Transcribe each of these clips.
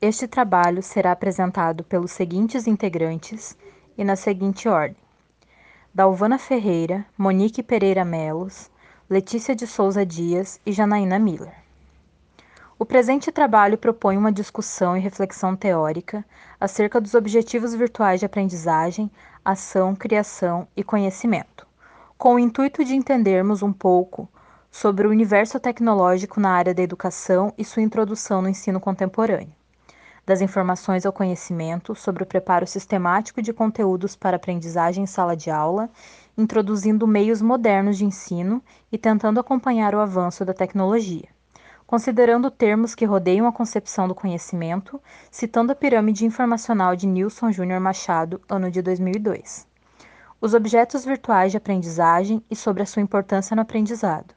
Este trabalho será apresentado pelos seguintes integrantes e na seguinte ordem: Dalvana Ferreira, Monique Pereira Melos, Letícia de Souza Dias e Janaína Miller. O presente trabalho propõe uma discussão e reflexão teórica acerca dos objetivos virtuais de aprendizagem, ação, criação e conhecimento, com o intuito de entendermos um pouco sobre o universo tecnológico na área da educação e sua introdução no ensino contemporâneo, das informações ao conhecimento sobre o preparo sistemático de conteúdos para aprendizagem em sala de aula introduzindo meios modernos de ensino e tentando acompanhar o avanço da tecnologia. Considerando termos que rodeiam a concepção do conhecimento, citando a pirâmide informacional de Nilson Júnior Machado, ano de 2002. Os objetos virtuais de aprendizagem e sobre a sua importância no aprendizado,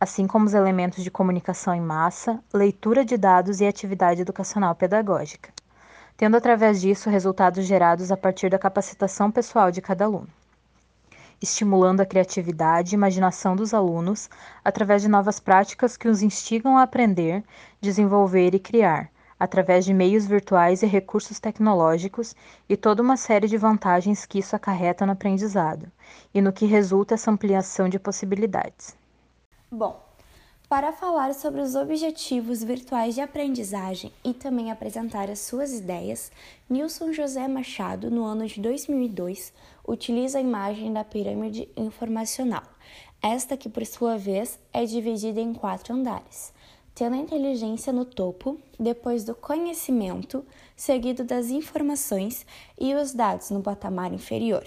assim como os elementos de comunicação em massa, leitura de dados e atividade educacional pedagógica, tendo através disso resultados gerados a partir da capacitação pessoal de cada aluno estimulando a criatividade e imaginação dos alunos através de novas práticas que os instigam a aprender, desenvolver e criar, através de meios virtuais e recursos tecnológicos e toda uma série de vantagens que isso acarreta no aprendizado e no que resulta essa ampliação de possibilidades. Bom, para falar sobre os objetivos virtuais de aprendizagem e também apresentar as suas ideias, Nilson José Machado, no ano de 2002, utiliza a imagem da pirâmide informacional, esta que, por sua vez, é dividida em quatro andares, tendo a inteligência no topo, depois do conhecimento, seguido das informações e os dados no patamar inferior.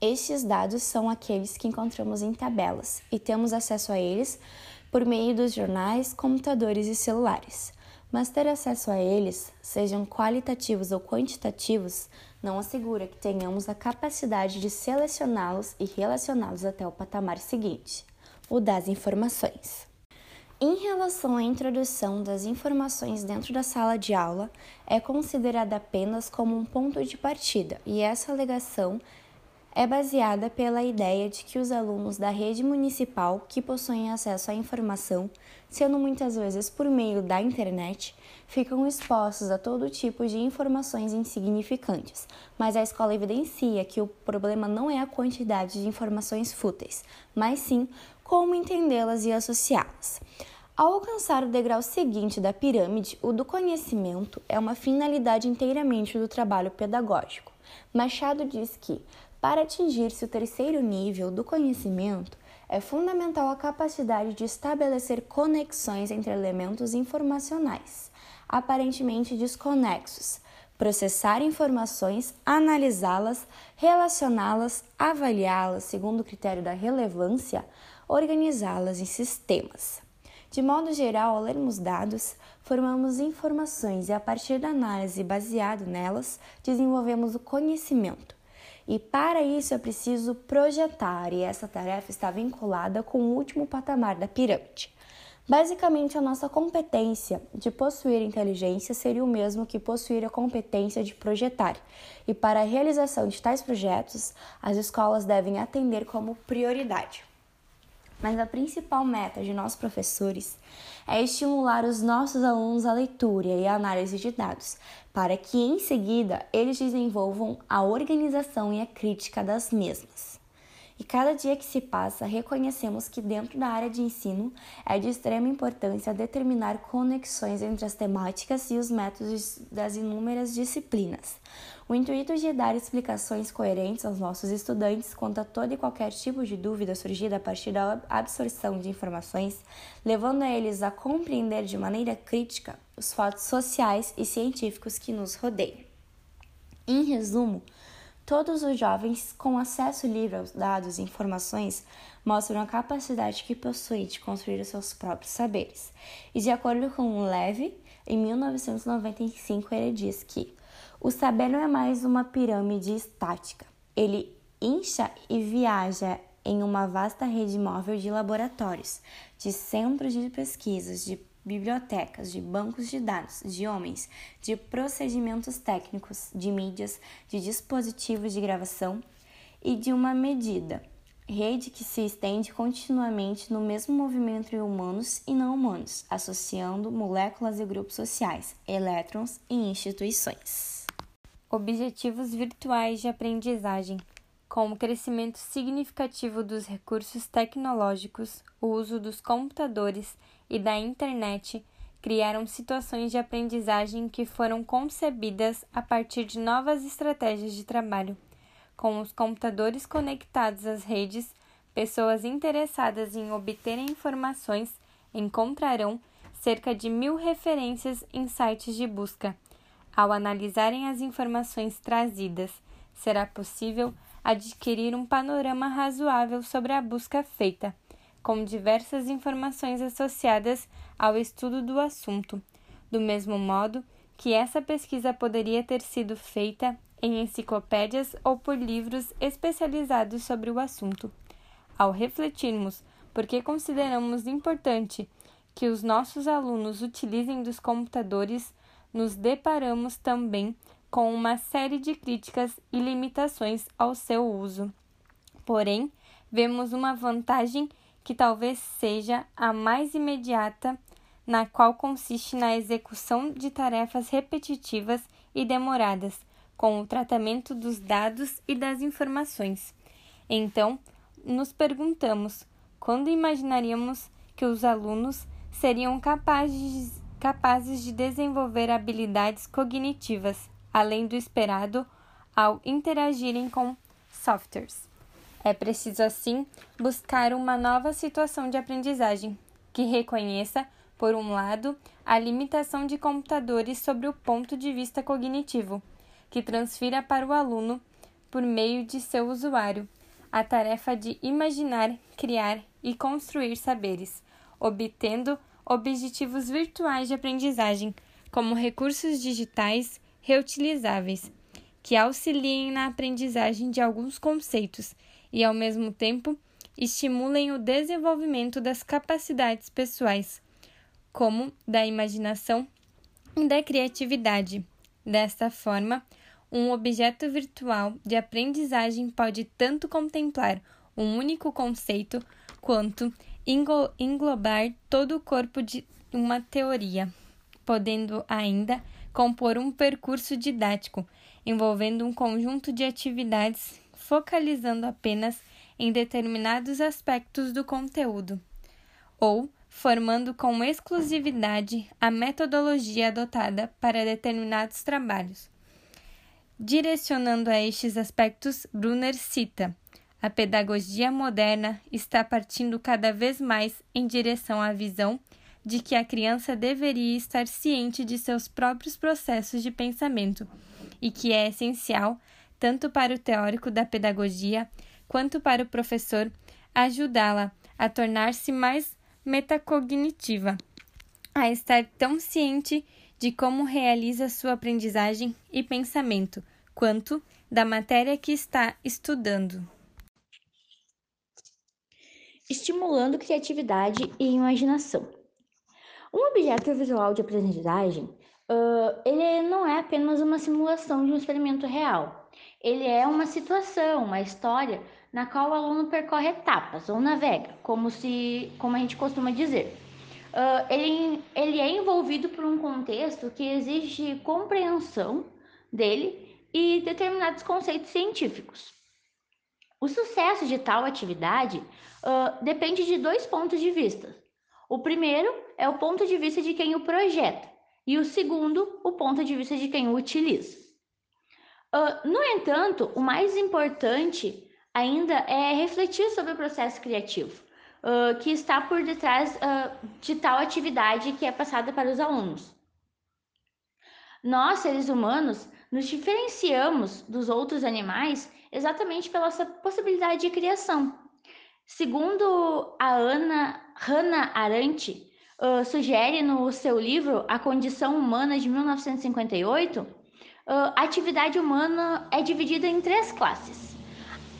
Estes dados são aqueles que encontramos em tabelas e temos acesso a eles por meio dos jornais, computadores e celulares. Mas ter acesso a eles, sejam qualitativos ou quantitativos, não assegura que tenhamos a capacidade de selecioná-los e relacioná-los até o patamar seguinte, o das informações. Em relação à introdução das informações dentro da sala de aula, é considerada apenas como um ponto de partida, e essa alegação é baseada pela ideia de que os alunos da rede municipal que possuem acesso à informação, sendo muitas vezes por meio da internet, ficam expostos a todo tipo de informações insignificantes, mas a escola evidencia que o problema não é a quantidade de informações fúteis, mas sim como entendê-las e associá-las. Ao alcançar o degrau seguinte da pirâmide, o do conhecimento é uma finalidade inteiramente do trabalho pedagógico. Machado diz que, para atingir-se o terceiro nível do conhecimento, é fundamental a capacidade de estabelecer conexões entre elementos informacionais, aparentemente desconexos, processar informações, analisá-las, relacioná-las, avaliá-las segundo o critério da relevância, organizá-las em sistemas. De modo geral, ao lermos dados, formamos informações e, a partir da análise baseada nelas, desenvolvemos o conhecimento e para isso é preciso projetar, e essa tarefa está vinculada com o último patamar da pirâmide. Basicamente, a nossa competência de possuir inteligência seria o mesmo que possuir a competência de projetar. E para a realização de tais projetos, as escolas devem atender como prioridade. Mas a principal meta de nós professores é estimular os nossos alunos à leitura e à análise de dados, para que em seguida eles desenvolvam a organização e a crítica das mesmas. E cada dia que se passa, reconhecemos que dentro da área de ensino é de extrema importância determinar conexões entre as temáticas e os métodos das inúmeras disciplinas. O intuito de dar explicações coerentes aos nossos estudantes quanto a todo e qualquer tipo de dúvida surgida a partir da absorção de informações, levando a eles a compreender de maneira crítica os fatos sociais e científicos que nos rodeiam. Em resumo, Todos os jovens com acesso livre aos dados e informações mostram a capacidade que possuem de construir os seus próprios saberes. E de acordo com Levy, em 1995 ele diz que o saber não é mais uma pirâmide estática. Ele incha e viaja em uma vasta rede móvel de laboratórios, de centros de pesquisas, de bibliotecas, de bancos de dados, de homens, de procedimentos técnicos, de mídias, de dispositivos de gravação e de uma medida rede que se estende continuamente no mesmo movimento entre humanos e não humanos, associando moléculas e grupos sociais, elétrons e instituições. Objetivos virtuais de aprendizagem, com o crescimento significativo dos recursos tecnológicos, o uso dos computadores e da internet criaram situações de aprendizagem que foram concebidas a partir de novas estratégias de trabalho com os computadores conectados às redes, pessoas interessadas em obter informações encontrarão cerca de mil referências em sites de busca. Ao analisarem as informações trazidas, será possível adquirir um panorama razoável sobre a busca feita, com diversas informações associadas ao estudo do assunto, do mesmo modo que essa pesquisa poderia ter sido feita em enciclopédias ou por livros especializados sobre o assunto. Ao refletirmos por que consideramos importante que os nossos alunos utilizem dos computadores, nos deparamos também com uma série de críticas e limitações ao seu uso. Porém, vemos uma vantagem que talvez seja a mais imediata, na qual consiste na execução de tarefas repetitivas e demoradas, com o tratamento dos dados e das informações. Então, nos perguntamos quando imaginaríamos que os alunos seriam capazes, capazes de desenvolver habilidades cognitivas, além do esperado, ao interagirem com softwares. É preciso, assim, buscar uma nova situação de aprendizagem que reconheça, por um lado, a limitação de computadores sobre o ponto de vista cognitivo que transfira para o aluno, por meio de seu usuário, a tarefa de imaginar, criar e construir saberes, obtendo objetivos virtuais de aprendizagem, como recursos digitais reutilizáveis, que auxiliem na aprendizagem de alguns conceitos e, ao mesmo tempo, estimulem o desenvolvimento das capacidades pessoais, como da imaginação e da criatividade. Desta forma, um objeto virtual de aprendizagem pode tanto contemplar um único conceito quanto englobar todo o corpo de uma teoria, podendo ainda compor um percurso didático envolvendo um conjunto de atividades focalizando apenas em determinados aspectos do conteúdo, ou formando com exclusividade a metodologia adotada para determinados trabalhos. Direcionando a estes aspectos, Brunner cita: a pedagogia moderna está partindo cada vez mais em direção à visão de que a criança deveria estar ciente de seus próprios processos de pensamento e que é essencial, tanto para o teórico da pedagogia quanto para o professor, ajudá-la a tornar-se mais metacognitiva, a estar tão ciente de como realiza sua aprendizagem e pensamento, quanto da matéria que está estudando. Estimulando criatividade e imaginação. Um objeto visual de aprendizagem, uh, ele não é apenas uma simulação de um experimento real. Ele é uma situação, uma história na qual o aluno percorre etapas ou navega, como se, como a gente costuma dizer. Uh, ele, ele é envolvido por um contexto que exige compreensão dele e determinados conceitos científicos. O sucesso de tal atividade uh, depende de dois pontos de vista. O primeiro é o ponto de vista de quem o projeta, e o segundo, o ponto de vista de quem o utiliza. Uh, no entanto, o mais importante ainda é refletir sobre o processo criativo uh, que está por detrás uh, de tal atividade que é passada para os alunos. Nós, seres humanos, nos diferenciamos dos outros animais exatamente pela nossa possibilidade de criação. Segundo a Ana Hannah Arendt, sugere no seu livro A Condição Humana de 1958, a atividade humana é dividida em três classes.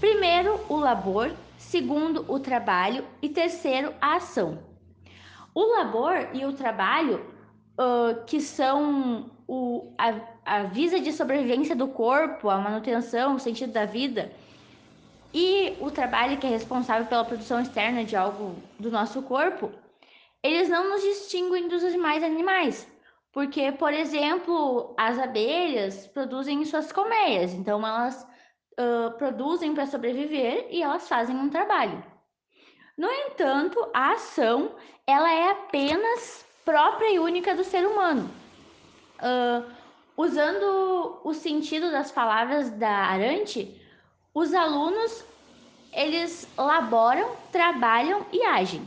Primeiro, o labor, segundo, o trabalho e terceiro, a ação. O labor e o trabalho, uh, que são o, a, a visa de sobrevivência do corpo, a manutenção, o sentido da vida, e o trabalho que é responsável pela produção externa de algo do nosso corpo, eles não nos distinguem dos demais animais. Porque, por exemplo, as abelhas produzem suas colmeias, então elas uh, produzem para sobreviver e elas fazem um trabalho. No entanto, a ação ela é apenas própria e única do ser humano. Uh, usando o sentido das palavras da Arante, os alunos eles laboram, trabalham e agem.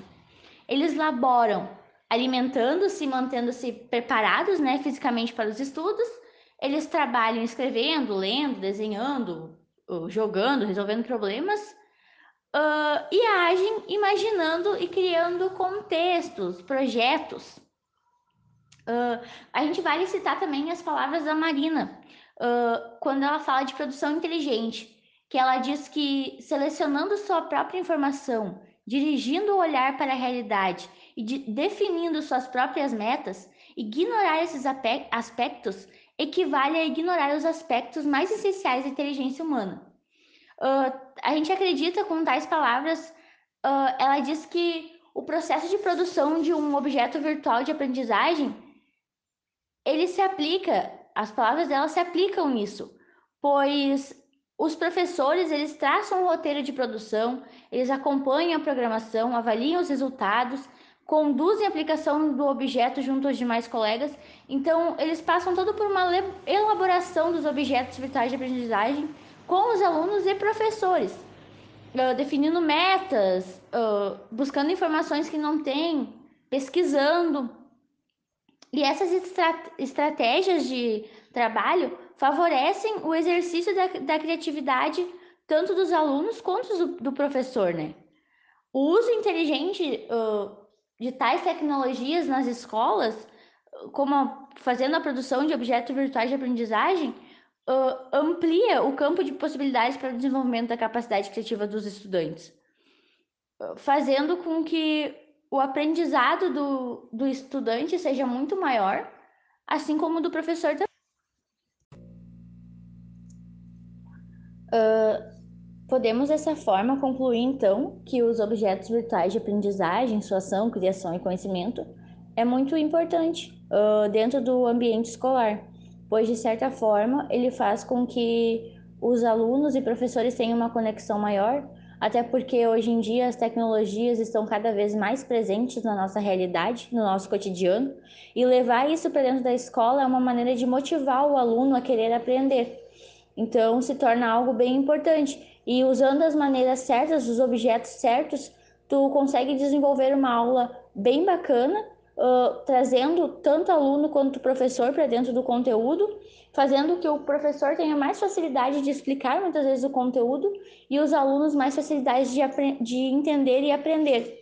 Eles laboram alimentando-se, mantendo-se preparados, né, fisicamente para os estudos. Eles trabalham escrevendo, lendo, desenhando, jogando, resolvendo problemas. Uh, e agem imaginando e criando contextos, projetos. Uh, a gente vale citar também as palavras da Marina, uh, quando ela fala de produção inteligente, que ela diz que selecionando sua própria informação, dirigindo o olhar para a realidade e de, definindo suas próprias metas, ignorar esses aspectos equivale a ignorar os aspectos mais essenciais da inteligência humana. Uh, a gente acredita com tais palavras, uh, ela diz que o processo de produção de um objeto virtual de aprendizagem, ele se aplica, as palavras dela se aplicam nisso, pois os professores, eles traçam um roteiro de produção, eles acompanham a programação, avaliam os resultados, conduzem a aplicação do objeto junto aos demais colegas. Então, eles passam todo por uma elaboração dos objetos virtuais de aprendizagem com os alunos e professores, definindo metas, buscando informações que não tem, pesquisando. E essas estra estratégias de trabalho favorecem o exercício da, da criatividade tanto dos alunos quanto do, do professor, né? O uso inteligente uh, de tais tecnologias nas escolas, como fazendo a produção de objetos virtuais de aprendizagem, uh, amplia o campo de possibilidades para o desenvolvimento da capacidade criativa dos estudantes, fazendo com que o aprendizado do, do estudante seja muito maior, assim como do professor também. Uh, podemos dessa forma concluir então que os objetos virtuais de aprendizagem, sua ação, criação e conhecimento é muito importante uh, dentro do ambiente escolar, pois de certa forma ele faz com que os alunos e professores tenham uma conexão maior, até porque hoje em dia as tecnologias estão cada vez mais presentes na nossa realidade, no nosso cotidiano, e levar isso para dentro da escola é uma maneira de motivar o aluno a querer aprender. Então, se torna algo bem importante. E usando as maneiras certas, os objetos certos, tu consegue desenvolver uma aula bem bacana, uh, trazendo tanto aluno quanto professor para dentro do conteúdo, fazendo que o professor tenha mais facilidade de explicar muitas vezes o conteúdo e os alunos mais facilidade de, de entender e aprender.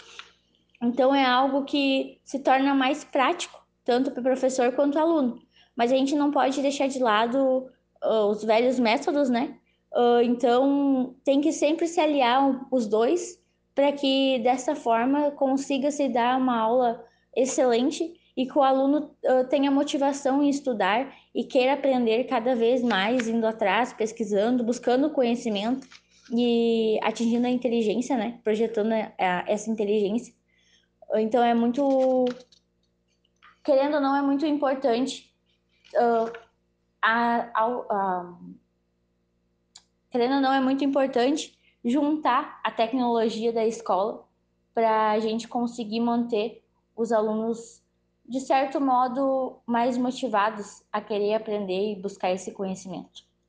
Então, é algo que se torna mais prático, tanto para o professor quanto aluno. Mas a gente não pode deixar de lado uh, os velhos métodos, né? Uh, então, tem que sempre se aliar os dois para que dessa forma consiga se dar uma aula excelente e que o aluno uh, tenha motivação em estudar e queira aprender cada vez mais, indo atrás, pesquisando, buscando conhecimento e atingindo a inteligência, né? Projetando a, essa inteligência. Então, é muito. Querendo ou não, é muito importante uh, a, a, a, querendo ou não, é muito importante juntar a tecnologia da escola para a gente conseguir manter os alunos, de certo modo, mais motivados a querer aprender e buscar esse conhecimento.